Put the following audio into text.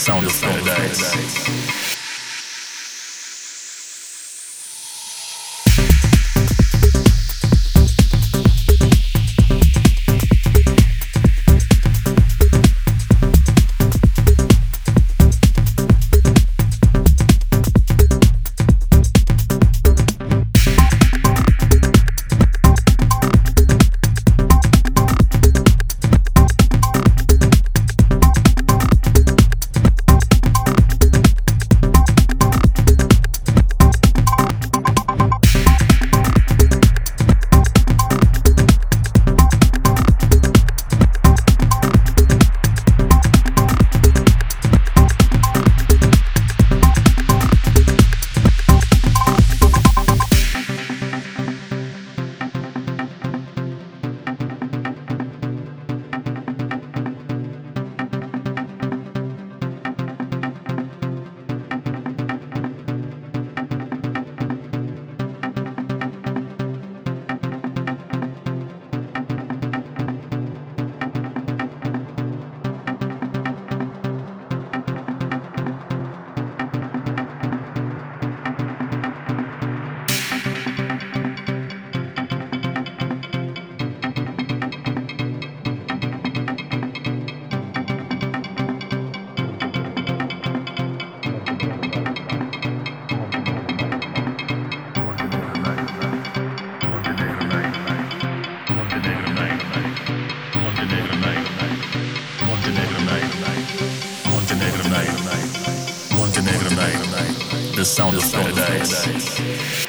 sound of paradise. Sound of paradise.